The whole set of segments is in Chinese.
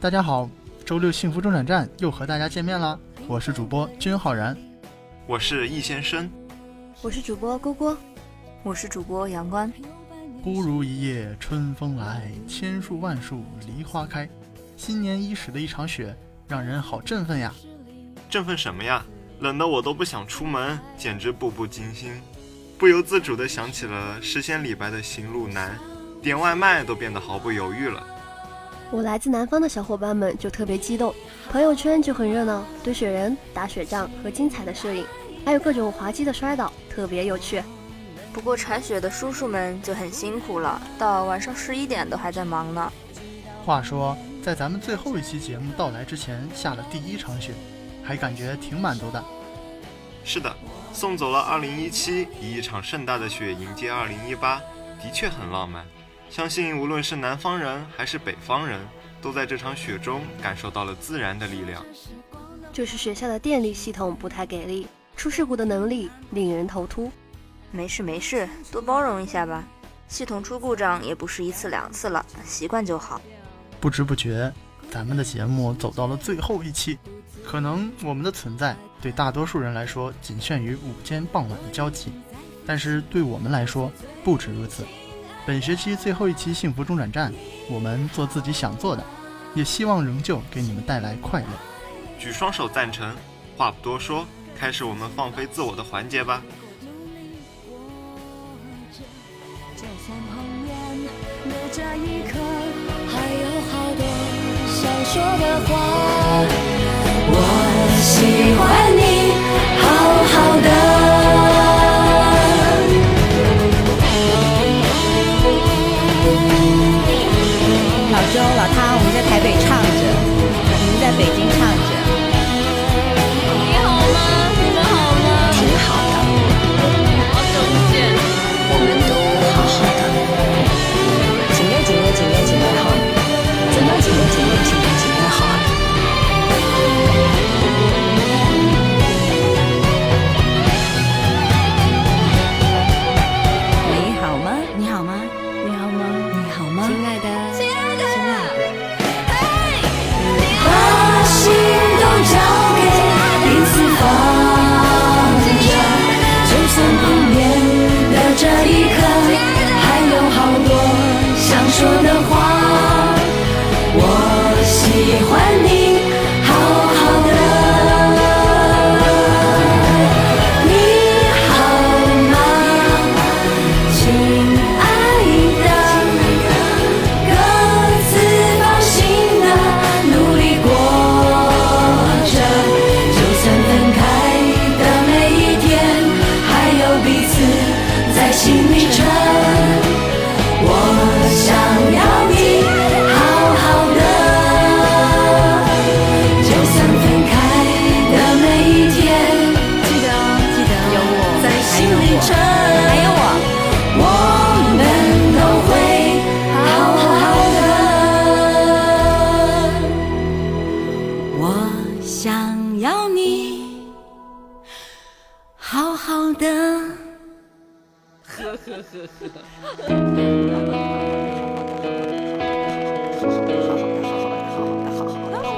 大家好，周六幸福中转站又和大家见面啦，我是主播君浩然，我是易先生，我是主播郭郭，我是主播杨关。忽如一夜春风来，千树万树梨花开。新年伊始的一场雪，让人好振奋呀！振奋什么呀？冷得我都不想出门，简直步步惊心。不由自主地想起了诗仙李白的行路难，点外卖都变得毫不犹豫了。我来自南方的小伙伴们就特别激动，朋友圈就很热闹，堆雪人、打雪仗和精彩的摄影，还有各种滑稽的摔倒，特别有趣。不过铲雪的叔叔们就很辛苦了，到晚上十一点都还在忙呢。话说，在咱们最后一期节目到来之前下了第一场雪，还感觉挺满足的。是的。送走了2017，以一场盛大的雪迎接2018，的确很浪漫。相信无论是南方人还是北方人，都在这场雪中感受到了自然的力量。就是学校的电力系统不太给力，出事故的能力令人头秃。没事没事，多包容一下吧。系统出故障也不是一次两次了，习惯就好。不知不觉，咱们的节目走到了最后一期，可能我们的存在。对大多数人来说，仅限于午间傍晚的交集，但是对我们来说不止如此。本学期最后一期幸福中转站，我们做自己想做的，也希望仍旧给你们带来快乐。举双手赞成，话不多说，开始我们放飞自我的环节吧。就算碰面的这一刻，还有好多想说的话。我喜欢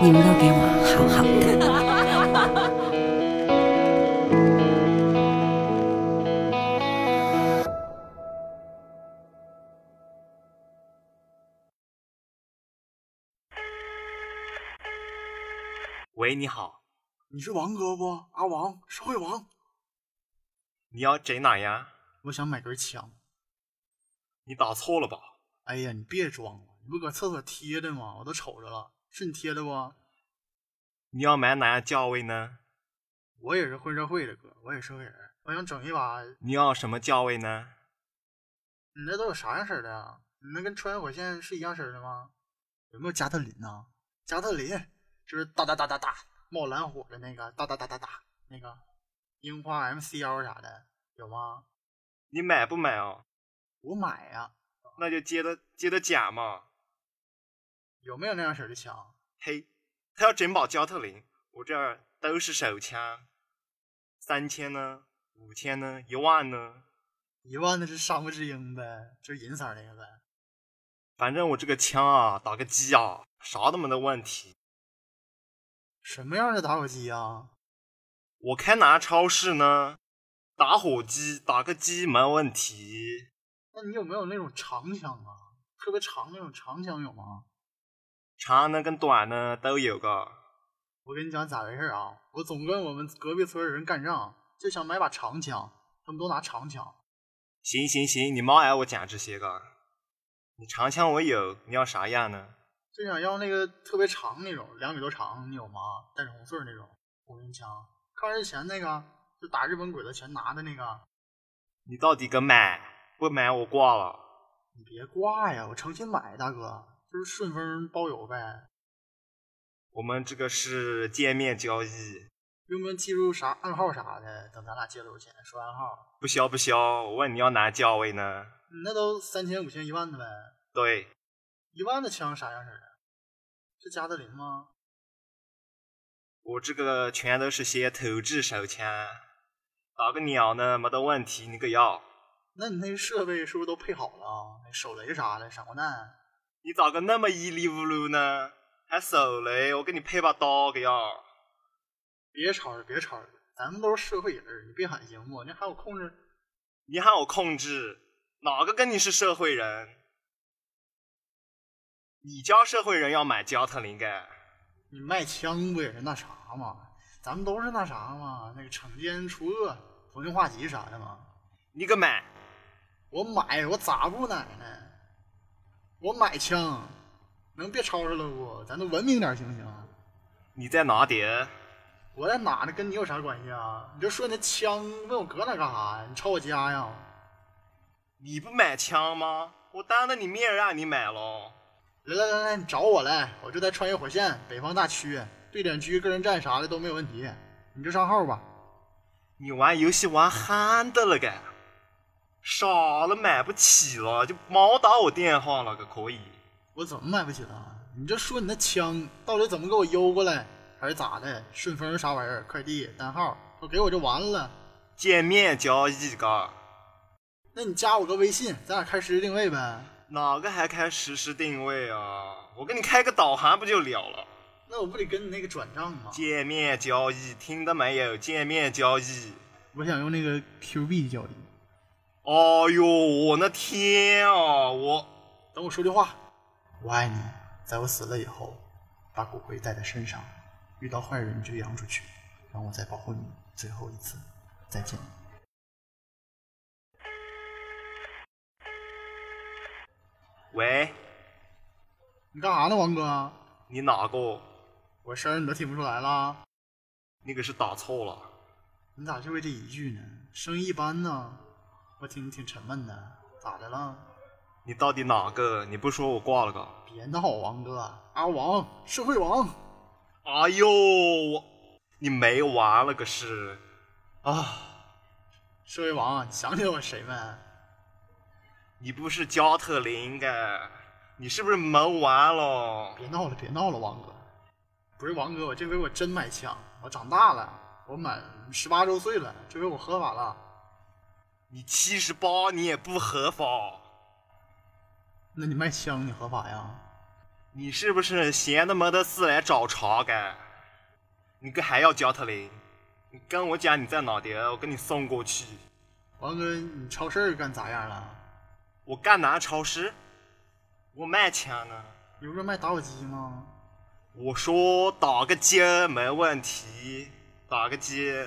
你们都给我好好的。喂，你好，你是王哥不？阿王，社会王。你要整哪呀？我想买根枪。你打错了吧？哎呀，你别装了，你不搁厕所贴的吗？我都瞅着了，是你贴的不？你要买哪样价位呢？我也是混社会的哥，我也是社会人，我想整一把。你要什么价位呢？你那都有啥样式的啊？你那跟穿越火线是一样式的吗？有没有加特林呢？加特林就是哒哒哒哒哒冒蓝火的那个，哒哒哒哒哒那个樱花 M C L 啥的有吗？你买不买啊？我买呀，那就接着接着假嘛。有没有那样式的枪？嘿，他要整把加特林，我这儿都是手枪，三千呢，五千呢，一万呢？一万那是沙漠之鹰呗，就是银色那个呗。反正我这个枪啊，打个鸡啊，啥都没得问题。什么样的打火机啊？我开哪超市呢？打火机打个鸡没问题。那你有没有那种长枪啊？特别长那种长枪有吗？长的跟短的都有个。我跟你讲咋回事啊？我总跟我们隔壁村人干仗，就想买把长枪，他们都拿长枪。行行行，你莫挨我讲这些个。你长枪我有，你要啥样呢？就想要那个特别长那种，两米多长，你有吗？带着红穗那种红缨枪，抗日前那个，就打日本鬼子全拿的那个。你到底跟买？不买我挂了。你别挂呀，我诚心买，大哥，就是顺丰包邮呗。我们这个是见面交易，用不用记住啥暗号啥的？等咱俩借多少钱说暗号。不消不消，我问你要哪价位呢？那都三千、五千、一万的呗。对，一万的枪啥样式的？是加特林吗？我这个全都是些投掷手枪，打个鸟呢没得问题，你可要？那你那个设备是不是都配好了？那手雷啥的，闪光弹？你咋个那么一里乌噜呢？还手雷？我给你配把刀个要？别吵了，别吵了，咱们都是社会人，你别喊行不？你喊我控制？你喊我控制？哪个跟你是社会人？你家社会人要买加特林盖？你卖枪不也是那啥吗？咱们都是那啥吗？那个惩奸除恶、逢凶化吉啥的吗？你个买？我买，我咋不买呢？我买枪，能别吵吵了不？咱都文明点行不行？你在哪点？我在哪呢？跟你有啥关系啊？你就说你那枪，问我搁哪干啥呀？你抄我家呀？你不买枪吗？我当着你面让你买喽。来来来来，你找我来，我就在穿越火线北方大区，对点狙、个人战啥的都没有问题。你就上号吧。你玩游戏玩憨的了该？傻了买不起了，就毛打我电话了，可可以？我怎么买不起了？你就说你那枪到底怎么给我邮过来，还是咋的？顺丰啥玩意儿？快递单号都给我就完了。见面交易个？那你加我个微信，咱俩开实时定位呗。哪个还开实时定位啊？我给你开个导航不就了了？那我不得跟你那个转账吗？见面交易，听到没有？见面交易。我想用那个 Q 币交易。哦呦，我那天啊！我等我说句话，我爱你，在我死了以后，把骨灰带在身上，遇到坏人就扬出去，让我再保护你最后一次。再见。喂，你干啥呢，王哥？你哪个？我声儿你都听不出来了？你可是打错了。你咋就为这一句呢？声音一般呢？我听挺沉闷的，咋的了？你到底哪个？你不说我挂了个？别闹，王哥，阿王，社会王。哎呦，我你没完了个是啊！社会王，你想起我谁没？你不是加特林个？你是不是没完了？别闹了，别闹了，王哥。不是王哥，我这回我真买枪，我长大了，我满十八周岁了，这回我合法了。你七十八，你也不合法。那你卖枪，你合法呀？你是不是闲的没得事来找茬干？你个还要加特林？你跟我讲你在哪点，我给你送过去。王哥，你超市干咋样了？我干哪超市？我卖枪呢。你不是卖打火机吗？我说打个街没问题，打个街，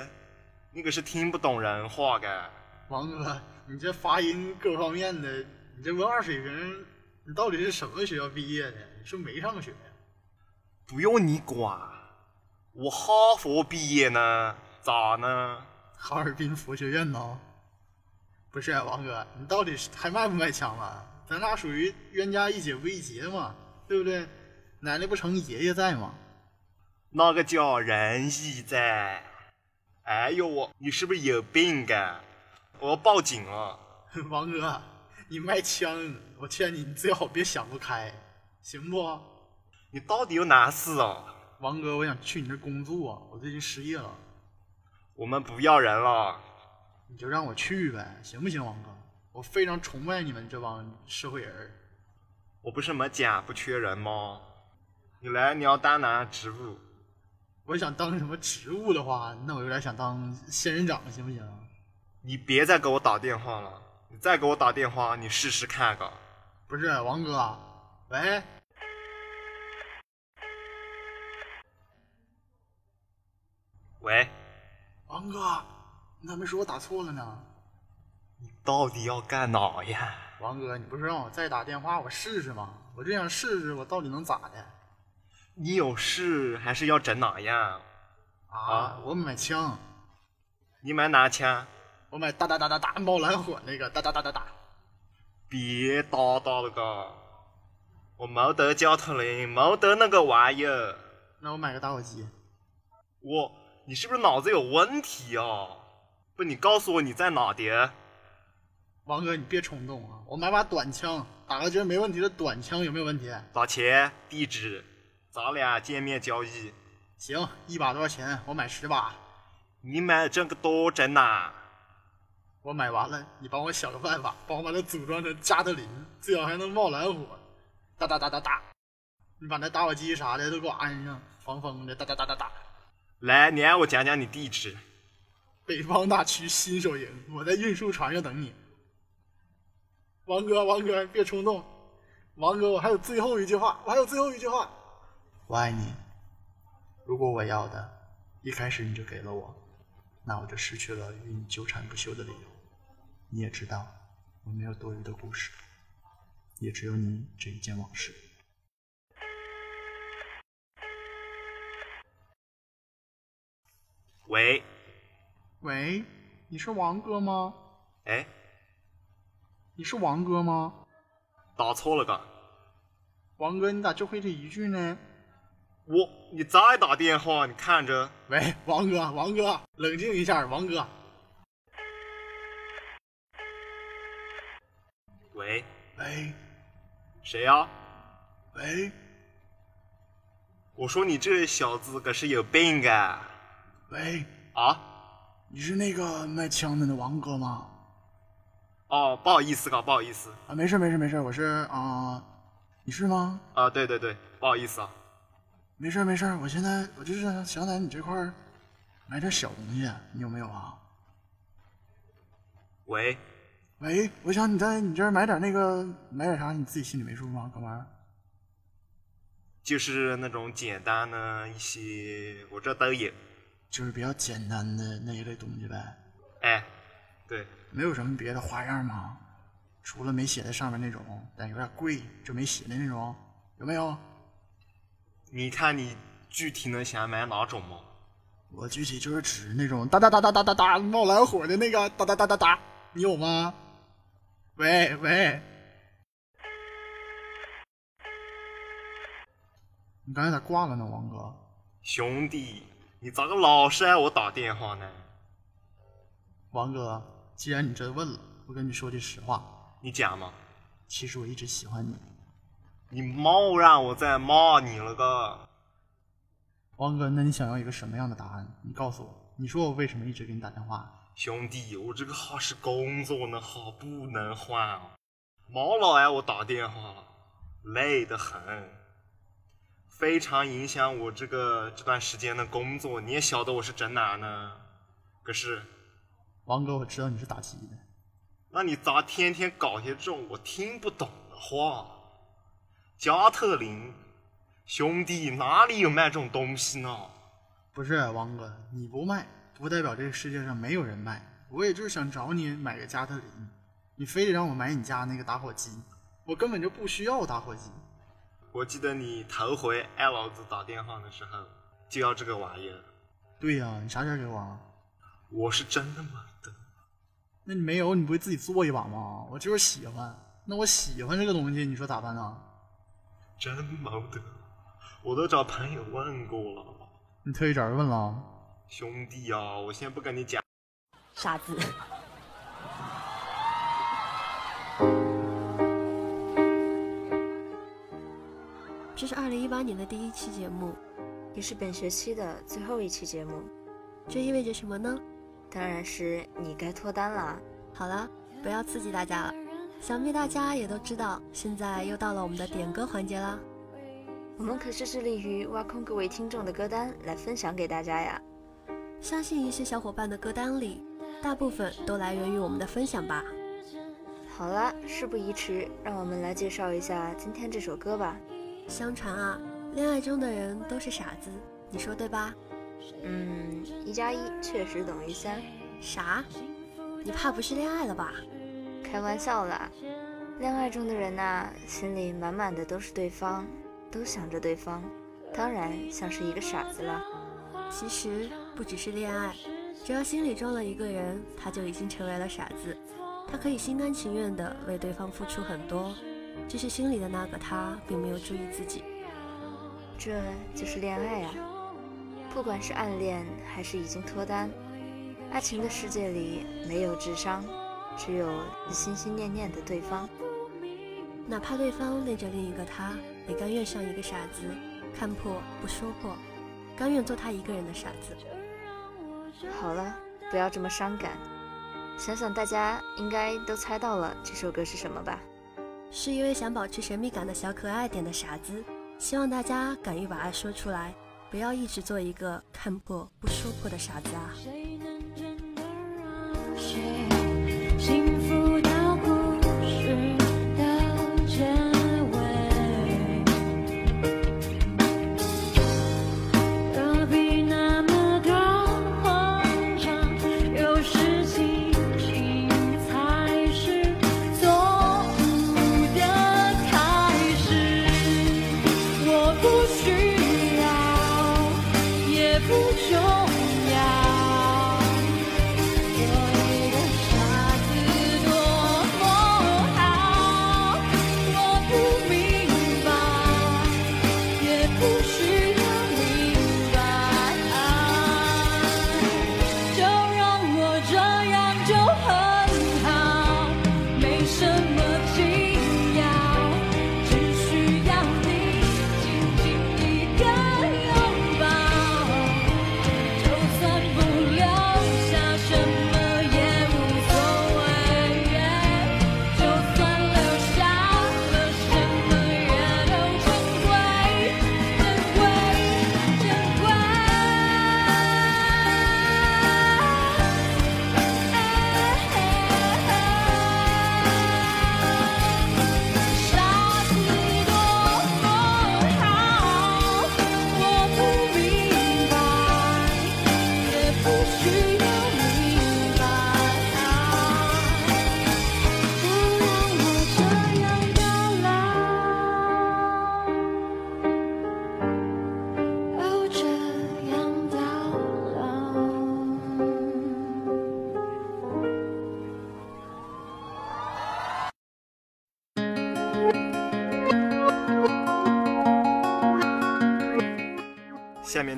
那个是听不懂人话的。王哥，你这发音各方面的，你这文化水平，你到底是什么学校毕业的？你是没上学呀？不用你管，我哈佛毕业呢，咋呢？哈尔滨佛学院呢？不是王哥，你到底是还卖不卖枪了？咱俩属于冤家宜解不宜结嘛，对不对？奶奶不成，爷爷在吗。那个叫仁义在。哎呦我，你是不是有病啊？我要报警了。王哥，你卖枪，我劝你，你最好别想不开，行不？你到底有哪事啊？王哥，我想去你那工作，我最近失业了。我们不要人了。你就让我去呗，行不行，王哥？我非常崇拜你们这帮社会人。我不是没讲不缺人吗？你来，你要当哪职务？我想当什么职务的话，那我有点想当仙人掌，行不行？你别再给我打电话了，你再给我打电话，你试试看个。不是王哥，喂，喂，王哥，你咋没说我打错了呢？你到底要干哪呀？王哥，你不是让我再打电话我试试吗？我就想试试我到底能咋的你有事还是要整哪样？啊？我买枪，你买哪枪？我买哒哒哒哒哒冒蓝火那个哒哒哒哒哒。别叨叨了个，我没得加特林，没得那个玩意儿。那我买个打火机。我，你是不是脑子有问题啊？不，你告诉我你在哪的？王哥，你别冲动啊！我买把短枪，打个针没问题的短枪有没有问题？多少钱？地址？咱俩见面交易。行，一把多少钱？我买十把。你买这个多真呐？我买完了，你帮我想个办法，帮我把它组装成加特林，最好还能冒蓝火，哒哒哒哒哒。你把那打火机啥的都给我安上，防风的，哒哒哒哒哒。来，你让我讲讲你地址。北方大区新手营，我在运输船上等你。王哥，王哥，别冲动。王哥，我还有最后一句话，我还有最后一句话。我爱你。如果我要的，一开始你就给了我，那我就失去了与你纠缠不休的理由。你也知道，我没有多余的故事，也只有你这一件往事。喂，喂，你是王哥吗？哎，你是王哥吗？打错了个。王哥，你咋就会这一句呢？我，你再打电话，你看着。喂，王哥，王哥，冷静一下，王哥。喂，喂，谁呀？喂，我说你这小子可是有病啊！喂，啊？你是那个卖枪的那王哥吗？哦，不好意思，啊，不好意思。啊，没事没事没事，我是啊，你是吗？啊，对对对，不好意思啊。没事没事，我现在我就是想在你这块儿买点小东西，你有没有啊？喂，喂，我想你在你这儿买点那个买点啥，你自己心里没数吗？哥们儿，就是那种简单的一些，我这都有。就是比较简单的那一类东西呗。哎，对，没有什么别的花样吗？除了没写在上面那种，但有点贵，就没写的那种，有没有？你看你具体能想买哪种吗？我具体就是指那种哒哒哒哒哒哒哒冒蓝火的那个哒哒哒哒哒，你有吗？喂喂，你刚才咋挂了呢，王哥？兄弟，你咋个老是挨我打电话呢？王哥，既然你这问了，我跟你说句实话，你假吗。其实我一直喜欢你。你莫让我再骂你了个。王哥，那你想要一个什么样的答案？你告诉我，你说我为什么一直给你打电话？兄弟，我这个号是工作呢，号不能换啊！毛老爱我打电话了，累得很，非常影响我这个这段时间的工作。你也晓得我是整哪呢？可是，王哥，我知道你是打击的，那你咋天天搞些这种我听不懂的话？加特林，兄弟哪里有卖这种东西呢？不是王哥，你不卖不代表这个世界上没有人卖。我也就是想找你买个加特林，你非得让我买你家那个打火机，我根本就不需要打火机。我记得你头回挨老子打电话的时候就要这个玩意儿。对呀、你啥时候给我啊？我是真的买的。那你没有，你不会自己做一把吗？我就是喜欢，那我喜欢这个东西，你说咋办呢？真没得，我都找朋友问过了。你特意找人问了啊？兄弟啊，我先不跟你讲，傻子。这是二零一八年的第一期节目，也是本学期的最后一期节目，这意味着什么呢？当然是你该脱单了。好了，不要刺激大家了。想必大家也都知道，现在又到了我们的点歌环节啦。我们可是致力于挖空各位听众的歌单来分享给大家呀。相信一些小伙伴的歌单里，大部分都来源于我们的分享吧。好了，事不宜迟，让我们来介绍一下今天这首歌吧。相传啊，恋爱中的人都是傻子，你说对吧？嗯，一加一确实等于三。啥？你怕不是恋爱了吧？开玩笑啦，恋爱中的人呐，心里满满的都是对方，都想着对方，当然像是一个傻子了。其实不只是恋爱，只要心里装了一个人，他就已经成为了傻子。他可以心甘情愿地为对方付出很多，只是心里的那个他并没有注意自己。这就是恋爱啊！不管是暗恋还是已经脱单，爱情的世界里没有智商，只有心心念念的对方。哪怕对方恋着另一个他，也甘愿像一个傻子，看破不说破，甘愿做他一个人的傻子。好了，不要这么伤感。想想大家应该都猜到了这首歌是什么吧？是一位想保持神秘感的小可爱点的傻子，希望大家敢于把爱说出来，不要一直做一个看破不说破的傻子啊！下面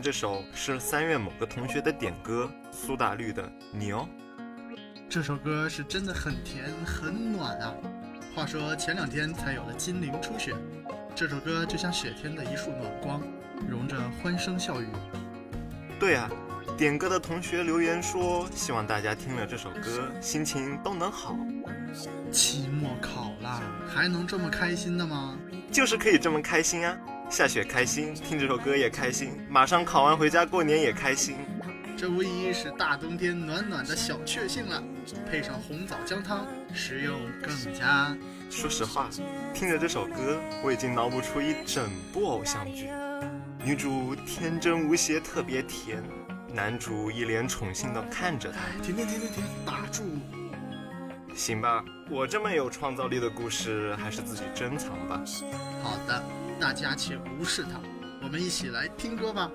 这首是三月某个同学的点歌，苏打绿的《你哦》。这首歌是真的很甜很暖啊！话说前两天才有了金陵初雪，这首歌就像雪天的一束暖光，融着欢声笑语。对啊，点歌的同学留言说，希望大家听了这首歌心情都能好。期末考啦，还能这么开心的吗？就是可以这么开心啊！下雪开心，听这首歌也开心，马上考完回家过年也开心。这无疑是大冬天暖暖的小确幸了，配上红枣姜汤，食用更佳。说实话，听着这首歌，我已经脑补出一整部偶像剧。女主天真无邪，特别甜；男主一脸宠幸的看着她。停停停停停，打住！行吧，我这么有创造力的故事，还是自己珍藏吧。好的。大家且无视它，我们一起来听歌吧。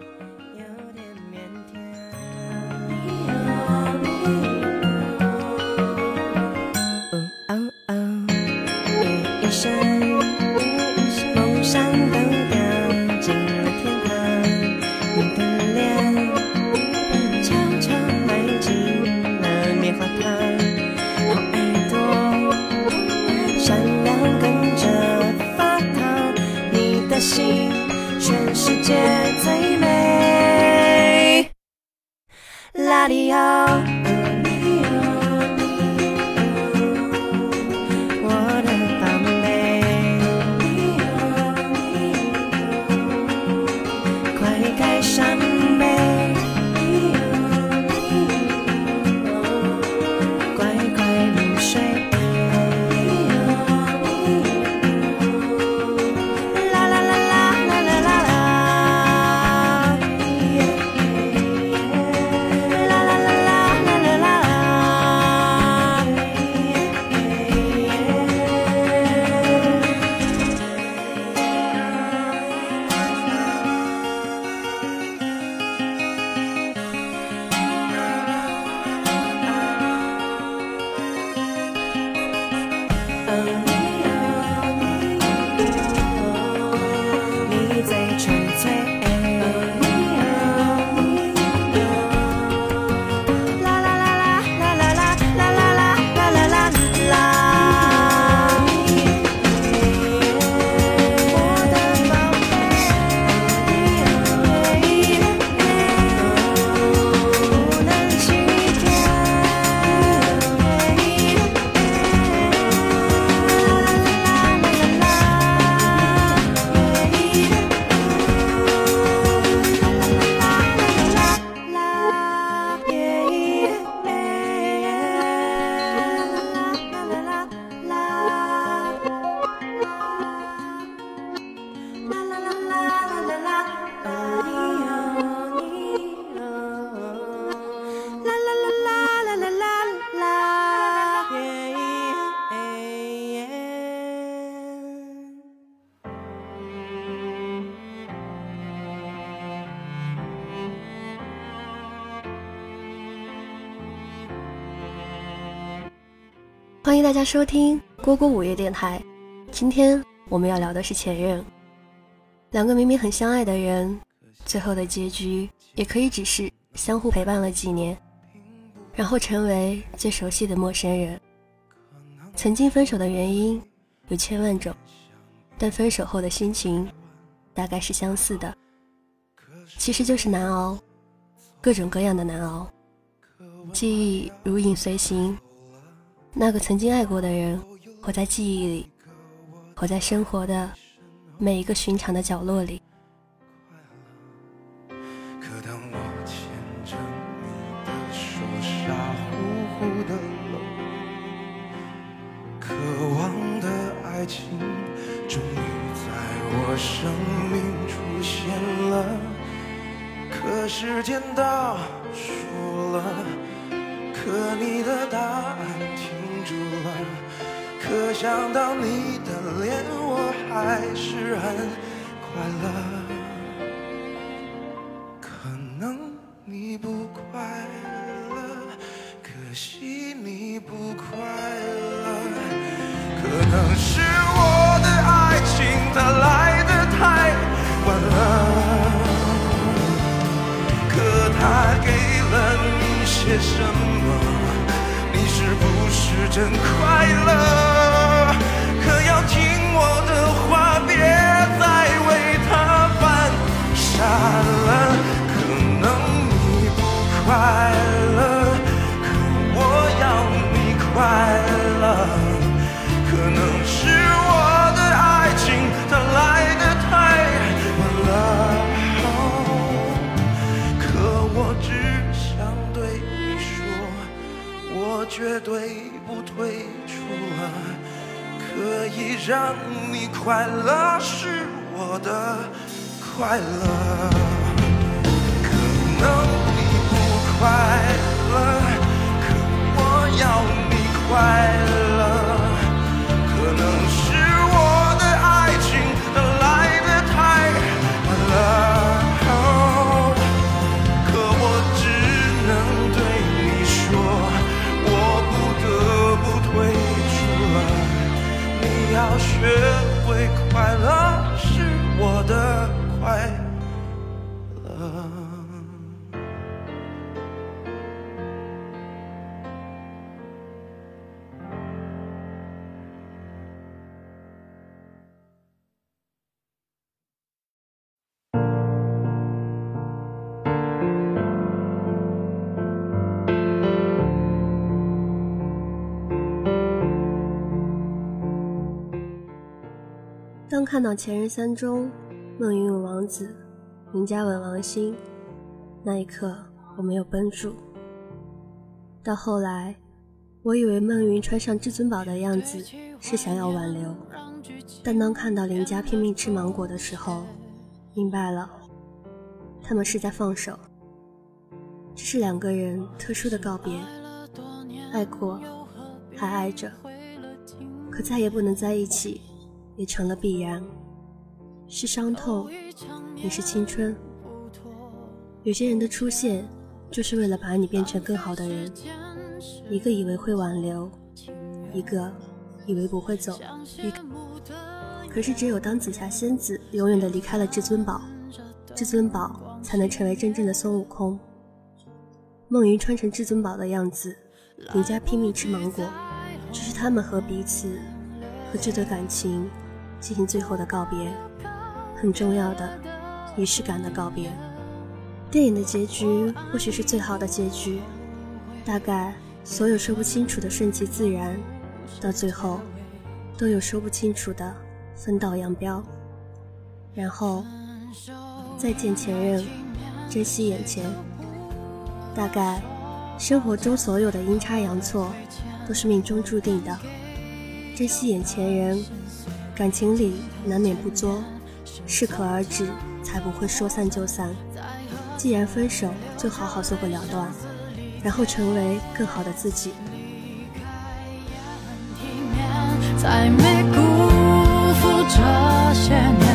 大家收听蝈蝈午夜电台。今天我们要聊的是前任。两个明明很相爱的人，最后的结局也可以只是相互陪伴了几年，然后成为最熟悉的陌生人。曾经分手的原因有千万种，但分手后的心情大概是相似的，其实就是难熬，各种各样的难熬。记忆如影随形。那个曾经爱过的人，活在记忆里，活在生活的每一个寻常的角落里。可当我牵着你的手，傻乎乎的，渴望的爱情终于在我生命出现了。可时间倒数了，可你的答案。可想到你的脸，我还是很快乐。可能你不快乐，可惜你不快乐。可能是我的爱情它来的太晚了，可它给了你些什么？你是不是真快，让你快乐是我的快乐。可能你不快乐，可我要你快乐。你当看到《前任三》中孟云吻王子，林嘉吻王心，那一刻我没有绷住。到后来，我以为孟云穿上至尊宝的样子是想要挽留，但当看到林佳拼命吃芒果的时候，明白了，他们是在放手。这是两个人特殊的告别，爱过，还爱着，可再也不能在一起。也成了必然，是伤痛，也是青春。有些人的出现，就是为了把你变成更好的人。一个以为会挽留，一个以为不会走。可是，只有当紫霞仙子永远的离开了至尊宝，至尊宝才能成为真正的孙悟空。梦云穿成至尊宝的样子，林家拼命吃芒果，这是他们和彼此，和这段感情。进行最后的告别，很重要的仪式感的告别。电影的结局或许是最好的结局，大概所有说不清楚的顺其自然，到最后都有说不清楚的分道扬镳。然后再见前任，珍惜眼前。大概生活中所有的阴差阳错都是命中注定的，珍惜眼前人。感情里难免不作，适可而止，才不会说散就散。既然分手，就好好做个了断，然后成为更好的自己。再没辜负这些年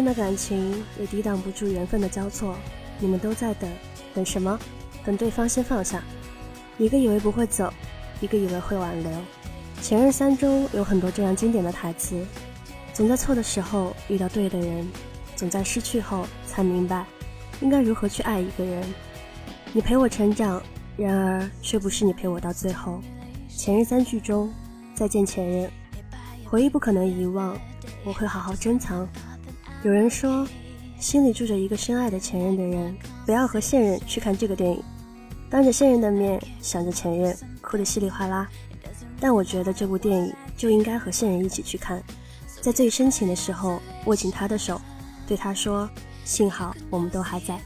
深的感情也抵挡不住缘分的交错，你们都在等，等什么？等对方先放下。一个以为不会走，一个以为会挽留。前任三中有很多这样经典的台词：总在错的时候遇到对的人，总在失去后才明白应该如何去爱一个人。你陪我成长，然而却不是你陪我到最后。前任三句中，再见前任，回忆不可能遗忘，我会好好珍藏。有人说，心里住着一个深爱的前任的人，不要和现任去看这个电影，当着现任的面想着前任，哭得稀里哗啦。但我觉得这部电影就应该和现任一起去看，在最深情的时候握紧他的手，对他说：“幸好我们都还在。”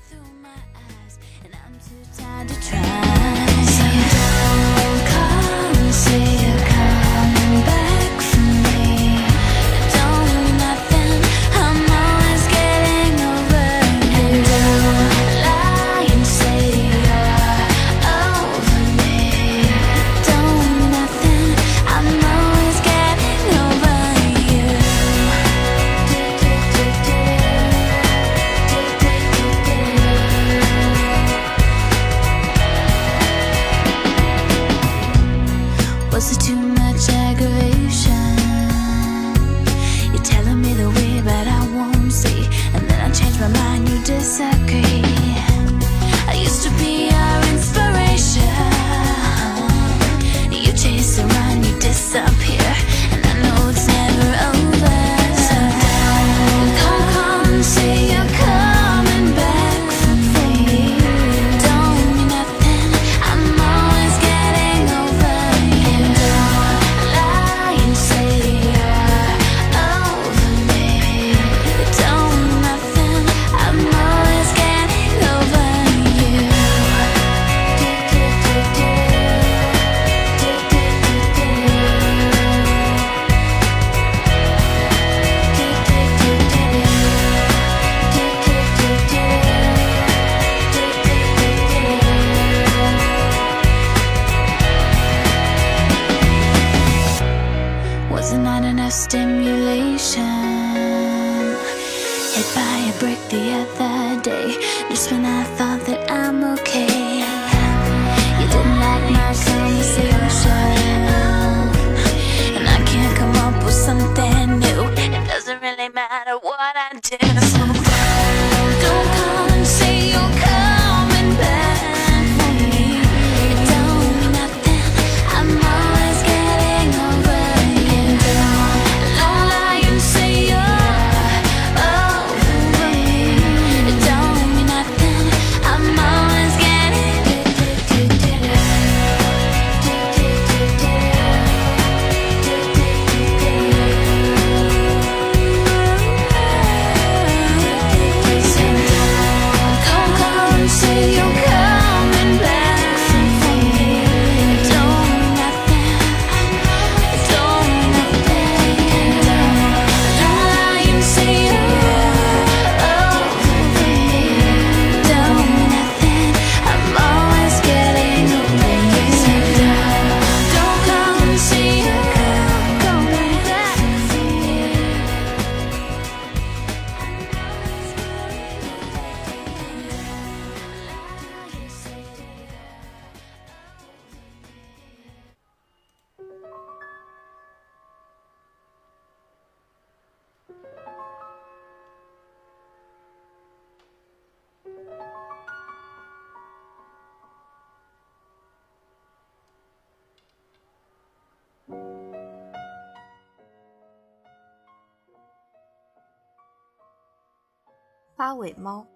尾猫。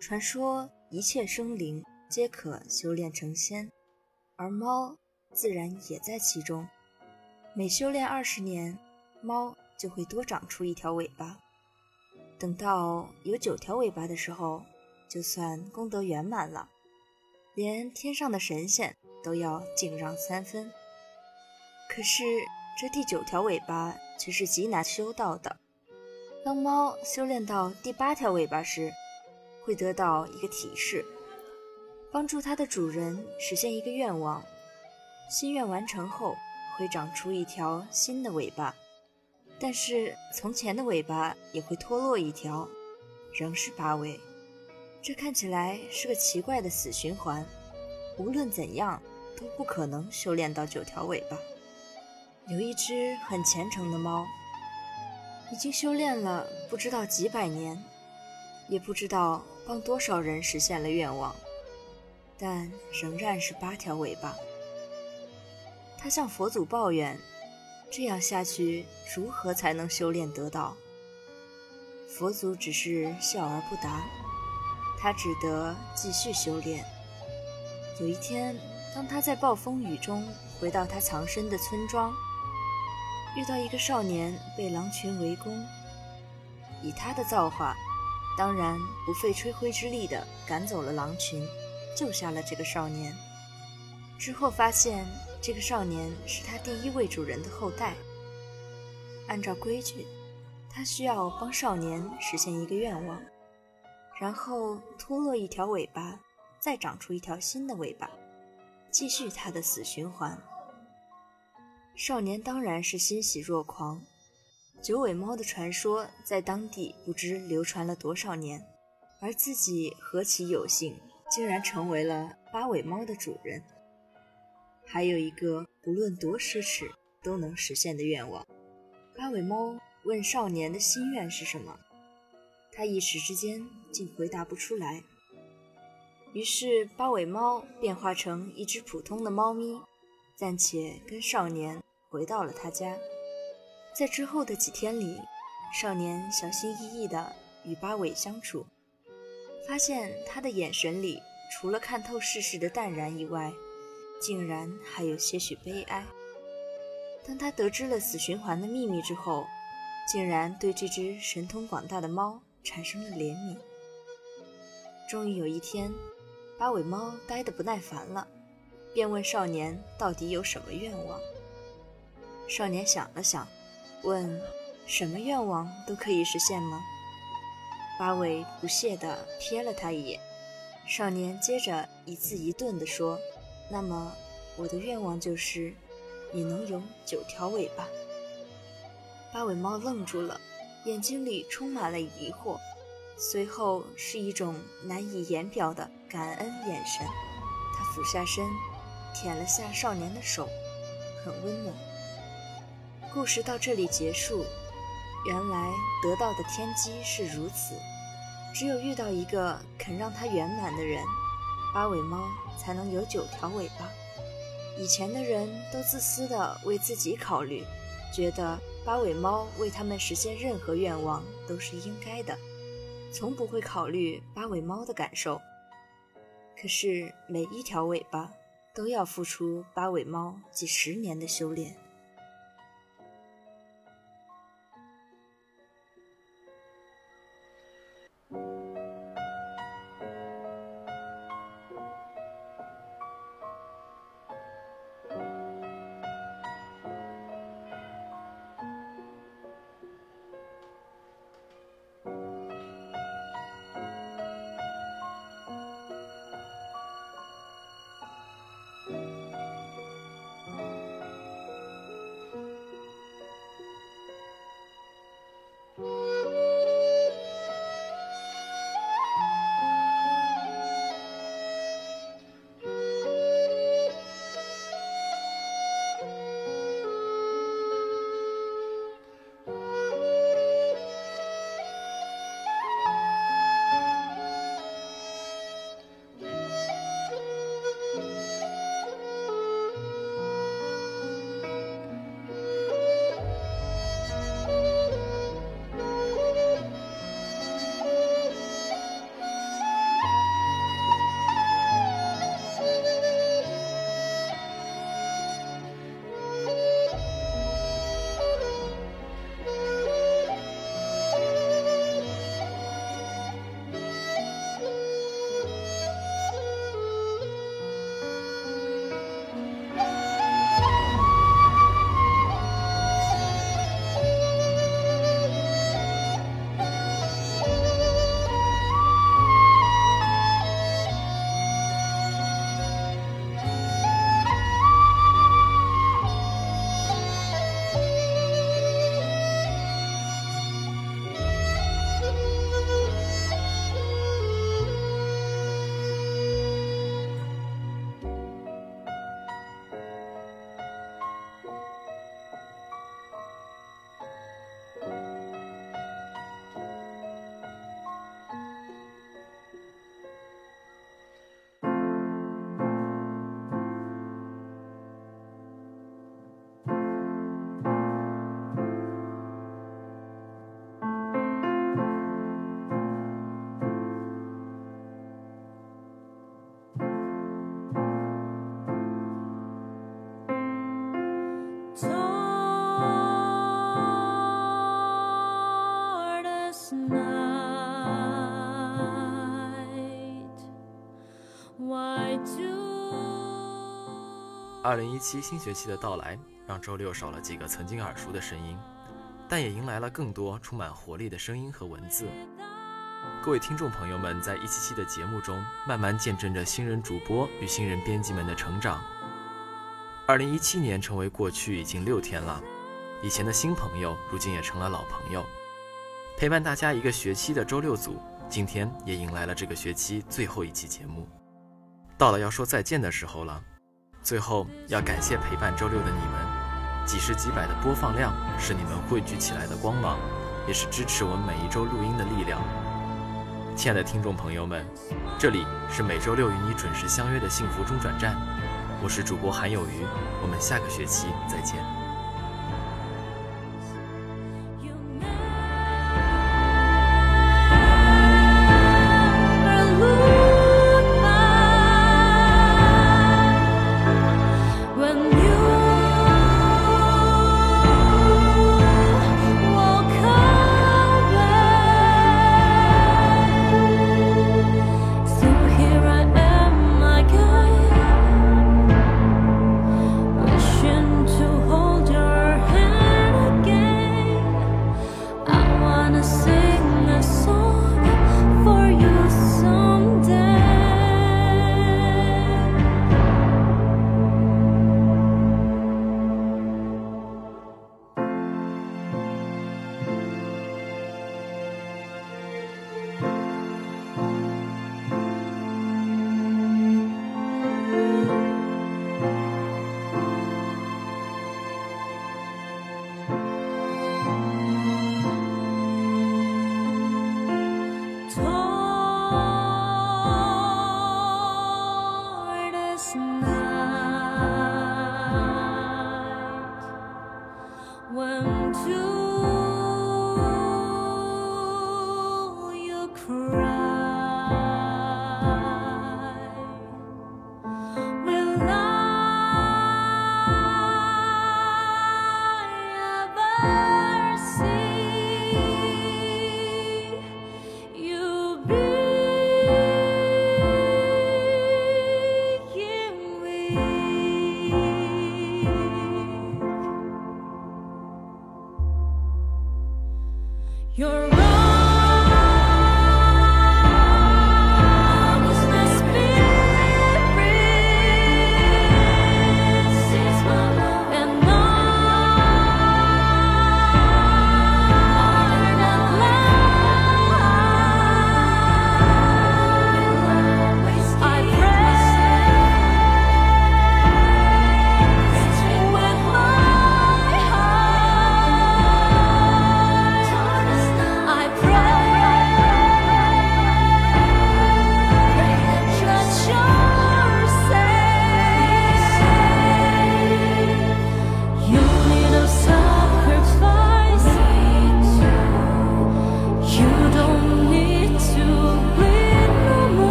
传说一切生灵皆可修炼成仙，而猫自然也在其中。每修炼二十年，猫就会多长出一条尾巴。等到有九条尾巴的时候，就算功德圆满了，连天上的神仙都要敬让三分。可是这第九条尾巴却是极难修到的。当猫修炼到第八条尾巴时，会得到一个提示，帮助它的主人实现一个愿望。心愿完成后，会长出一条新的尾巴。但是从前的尾巴也会脱落一条，仍是八尾。这看起来是个奇怪的死循环，无论怎样都不可能修炼到九条尾巴。有一只很虔诚的猫，已经修炼了不知道几百年，也不知道帮多少人实现了愿望，但仍然是八条尾巴。他向佛祖抱怨。这样下去，如何才能修炼得道？佛祖只是笑而不答，他只得继续修炼。有一天，当他在暴风雨中回到他藏身的村庄，遇到一个少年被狼群围攻，以他的造化，当然不费吹灰之力的赶走了狼群，救下了这个少年。之后发现。这个少年是他第一位主人的后代。按照规矩，他需要帮少年实现一个愿望，然后脱落一条尾巴，再长出一条新的尾巴，继续他的死循环。少年当然是欣喜若狂。九尾猫的传说在当地不知流传了多少年，而自己何其有幸，竟然成为了八尾猫的主人。还有一个不论多奢侈都能实现的愿望。八尾猫问少年的心愿是什么，他一时之间竟回答不出来。于是八尾猫变化成一只普通的猫咪，暂且跟少年回到了他家。在之后的几天里，少年小心翼翼地与八尾相处，发现他的眼神里除了看透世事的淡然以外，竟然还有些许悲哀。当他得知了死循环的秘密之后，竟然对这只神通广大的猫产生了怜悯。终于有一天，八尾猫呆得不耐烦了，便问少年到底有什么愿望。少年想了想，问：“什么愿望都可以实现吗？”八尾不屑地瞥了他一眼。少年接着一字一顿地说。那么，我的愿望就是，你能有九条尾巴。八尾猫愣住了，眼睛里充满了疑惑，随后是一种难以言表的感恩眼神。他俯下身，舔了下少年的手，很温暖。故事到这里结束。原来得到的天机是如此，只有遇到一个肯让它圆满的人。八尾猫才能有九条尾巴。以前的人都自私的为自己考虑，觉得八尾猫为他们实现任何愿望都是应该的，从不会考虑八尾猫的感受。可是每一条尾巴都要付出八尾猫几十年的修炼。二零一七新学期的到来，让周六少了几个曾经耳熟的声音，但也迎来了更多充满活力的声音和文字。各位听众朋友们，在一期期的节目中，慢慢见证着新人主播与新人编辑们的成长。二零一七年成为过去已经六天了，以前的新朋友如今也成了老朋友。陪伴大家一个学期的周六组，今天也迎来了这个学期最后一期节目，到了要说再见的时候了。最后要感谢陪伴周六的你们，几十几百的播放量是你们汇聚起来的光芒，也是支持我们每一周录音的力量。亲爱的听众朋友们，这里是每周六与你准时相约的幸福中转站，我是主播韩有余，我们下个学期再见。